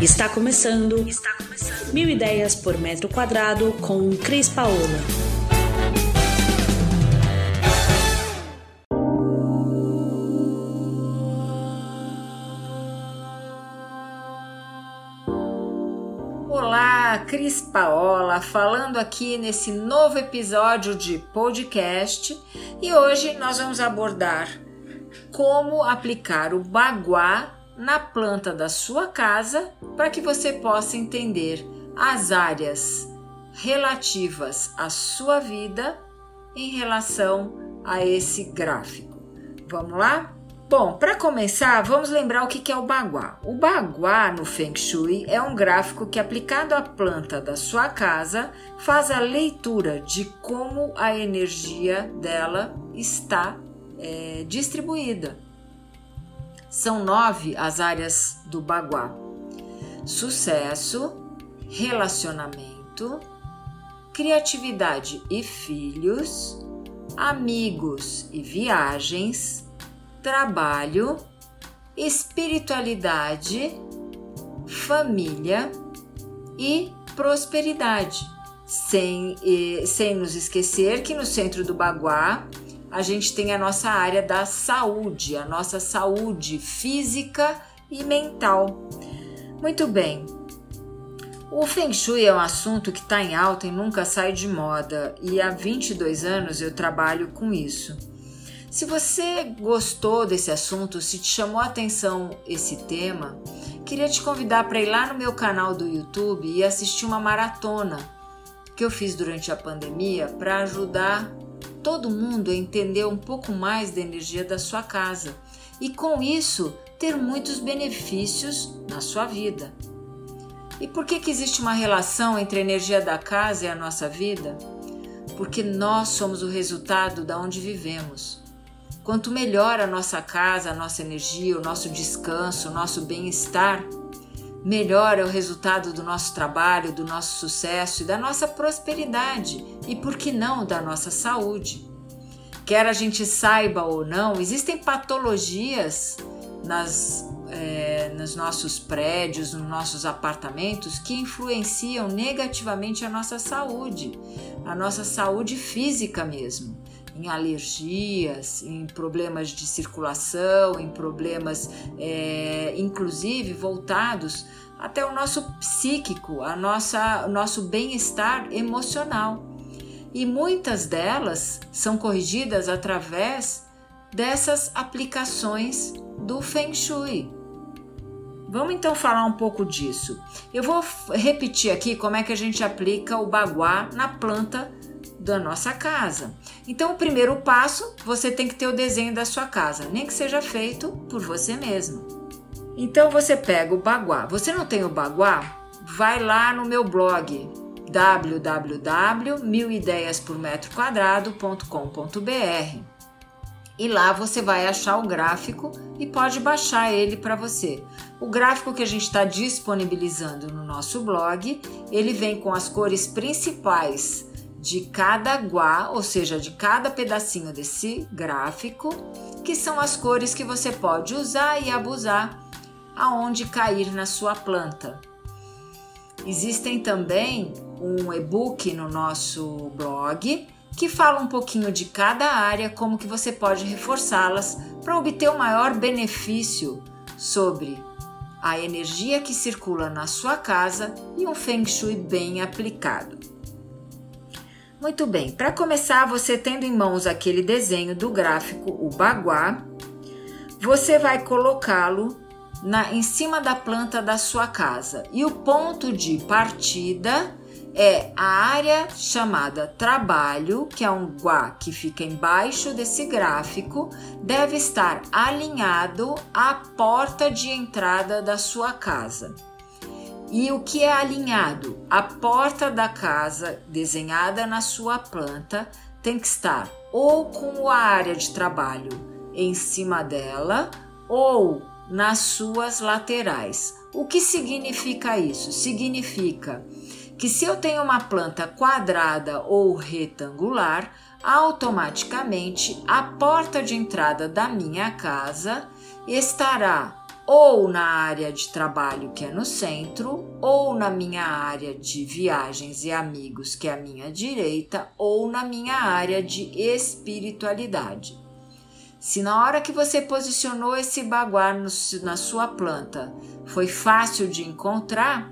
Está começando. Está começando. Mil ideias por metro quadrado com Cris Paola. Olá, Cris Paola, falando aqui nesse novo episódio de podcast e hoje nós vamos abordar como aplicar o baguá na planta da sua casa para que você possa entender as áreas relativas à sua vida em relação a esse gráfico. Vamos lá? Bom, para começar, vamos lembrar o que é o baguá. O baguá no Feng Shui é um gráfico que, aplicado à planta da sua casa, faz a leitura de como a energia dela está é, distribuída. São nove as áreas do Baguá: sucesso, relacionamento, criatividade e filhos, amigos e viagens, trabalho, espiritualidade, família e prosperidade. Sem, sem nos esquecer que no centro do Baguá a gente tem a nossa área da saúde, a nossa saúde física e mental. Muito bem. O Feng Shui é um assunto que está em alta e nunca sai de moda, e há 22 anos eu trabalho com isso. Se você gostou desse assunto, se te chamou a atenção esse tema, queria te convidar para ir lá no meu canal do YouTube e assistir uma maratona que eu fiz durante a pandemia para ajudar todo mundo entender um pouco mais da energia da sua casa e com isso ter muitos benefícios na sua vida. E por que, que existe uma relação entre a energia da casa e a nossa vida? Porque nós somos o resultado da onde vivemos. Quanto melhor a nossa casa, a nossa energia, o nosso descanso, o nosso bem-estar, melhor é o resultado do nosso trabalho, do nosso sucesso e da nossa prosperidade e, por que não, da nossa saúde. Quer a gente saiba ou não, existem patologias nas, é, nos nossos prédios, nos nossos apartamentos que influenciam negativamente a nossa saúde, a nossa saúde física mesmo em alergias, em problemas de circulação, em problemas, é, inclusive voltados até o nosso psíquico, a nossa, o nosso bem-estar emocional. E muitas delas são corrigidas através dessas aplicações do Feng Shui. Vamos então falar um pouco disso. Eu vou repetir aqui como é que a gente aplica o baguá na planta da nossa casa. Então, o primeiro passo, você tem que ter o desenho da sua casa, nem que seja feito por você mesmo. Então, você pega o baguá. Você não tem o baguá? Vai lá no meu blog www.milideiaspormetroquadrado.com.br e lá você vai achar o gráfico e pode baixar ele para você. O gráfico que a gente está disponibilizando no nosso blog, ele vem com as cores principais de cada guá, ou seja, de cada pedacinho desse gráfico, que são as cores que você pode usar e abusar aonde cair na sua planta. Existem também um e-book no nosso blog que fala um pouquinho de cada área, como que você pode reforçá-las para obter o maior benefício sobre a energia que circula na sua casa e um feng shui bem aplicado. Muito bem, para começar, você tendo em mãos aquele desenho do gráfico, o baguá, você vai colocá-lo em cima da planta da sua casa. E o ponto de partida é a área chamada trabalho, que é um guá que fica embaixo desse gráfico, deve estar alinhado à porta de entrada da sua casa. E o que é alinhado? A porta da casa desenhada na sua planta tem que estar ou com a área de trabalho em cima dela ou nas suas laterais. O que significa isso? Significa que se eu tenho uma planta quadrada ou retangular, automaticamente a porta de entrada da minha casa estará ou na área de trabalho, que é no centro, ou na minha área de viagens e amigos, que é a minha direita, ou na minha área de espiritualidade. Se na hora que você posicionou esse baguá no, na sua planta foi fácil de encontrar,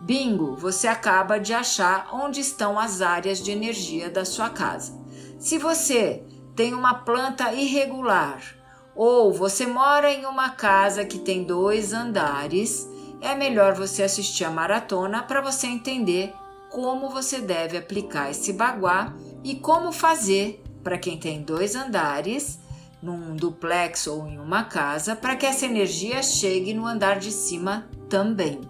bingo, você acaba de achar onde estão as áreas de energia da sua casa. Se você tem uma planta irregular ou você mora em uma casa que tem dois andares, é melhor você assistir a maratona para você entender como você deve aplicar esse baguá e como fazer para quem tem dois andares num duplex ou em uma casa, para que essa energia chegue no andar de cima também.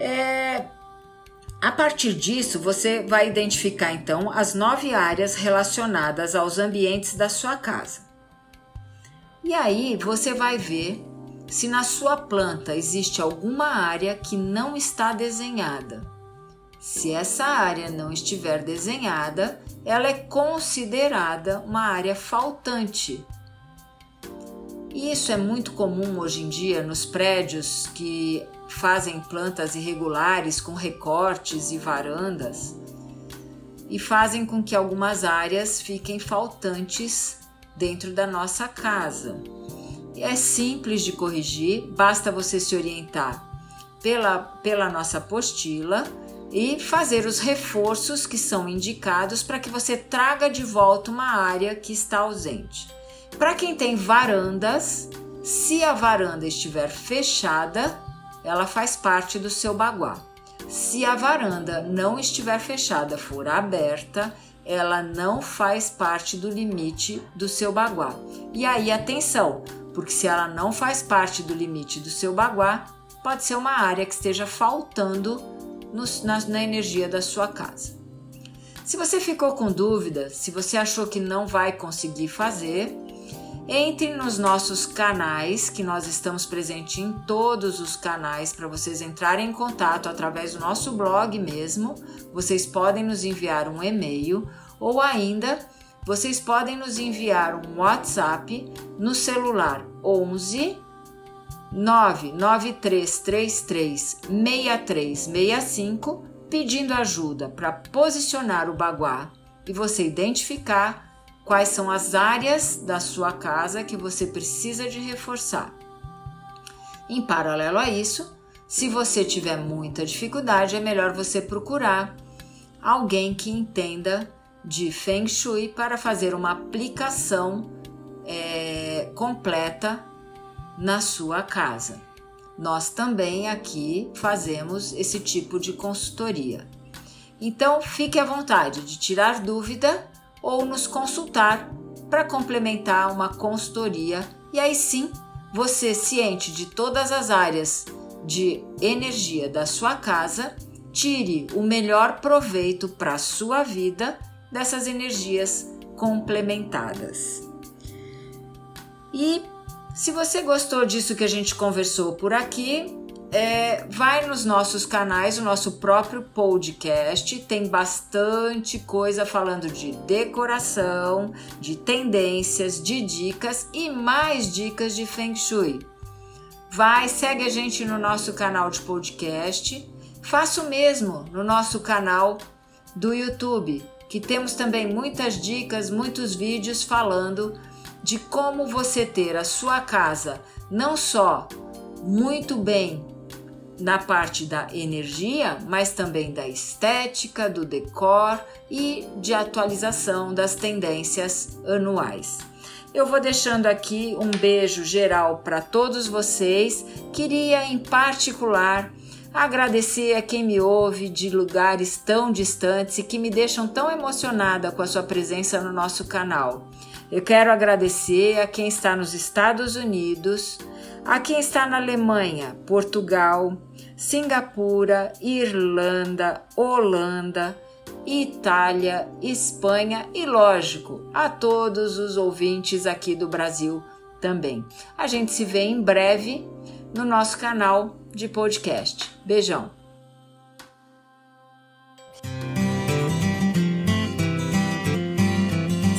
É, a partir disso, você vai identificar então as nove áreas relacionadas aos ambientes da sua casa. E aí você vai ver se na sua planta existe alguma área que não está desenhada. Se essa área não estiver desenhada, ela é considerada uma área faltante. E isso é muito comum hoje em dia nos prédios que fazem plantas irregulares com recortes e varandas e fazem com que algumas áreas fiquem faltantes dentro da nossa casa. É simples de corrigir, basta você se orientar pela, pela nossa apostila e fazer os reforços que são indicados para que você traga de volta uma área que está ausente. Para quem tem varandas, se a varanda estiver fechada, ela faz parte do seu baguá. Se a varanda não estiver fechada, for aberta, ela não faz parte do limite do seu baguá. E aí, atenção, porque se ela não faz parte do limite do seu baguá, pode ser uma área que esteja faltando no, na, na energia da sua casa. Se você ficou com dúvida, se você achou que não vai conseguir fazer, entre nos nossos canais, que nós estamos presentes em todos os canais para vocês entrarem em contato através do nosso blog mesmo. Vocês podem nos enviar um e-mail ou ainda vocês podem nos enviar um WhatsApp no celular 11 993336365 pedindo ajuda para posicionar o baguá e você identificar quais são as áreas da sua casa que você precisa de reforçar. Em paralelo a isso, se você tiver muita dificuldade, é melhor você procurar alguém que entenda de Feng Shui para fazer uma aplicação é, completa na sua casa. Nós também aqui fazemos esse tipo de consultoria. Então, fique à vontade de tirar dúvida ou nos consultar para complementar uma consultoria e aí sim você ciente de todas as áreas de energia da sua casa, tire o melhor proveito para a sua vida dessas energias complementadas. E se você gostou disso que a gente conversou por aqui, é, vai nos nossos canais, o nosso próprio podcast, tem bastante coisa falando de decoração, de tendências, de dicas e mais dicas de Feng Shui. Vai, segue a gente no nosso canal de podcast, faça o mesmo no nosso canal do YouTube, que temos também muitas dicas, muitos vídeos falando de como você ter a sua casa não só muito bem na parte da energia, mas também da estética, do decor e de atualização das tendências anuais. Eu vou deixando aqui um beijo geral para todos vocês. Queria em particular agradecer a quem me ouve de lugares tão distantes e que me deixam tão emocionada com a sua presença no nosso canal. Eu quero agradecer a quem está nos Estados Unidos, a quem está na Alemanha, Portugal, Singapura, Irlanda, Holanda, Itália, Espanha e, lógico, a todos os ouvintes aqui do Brasil também. A gente se vê em breve no nosso canal de podcast. Beijão!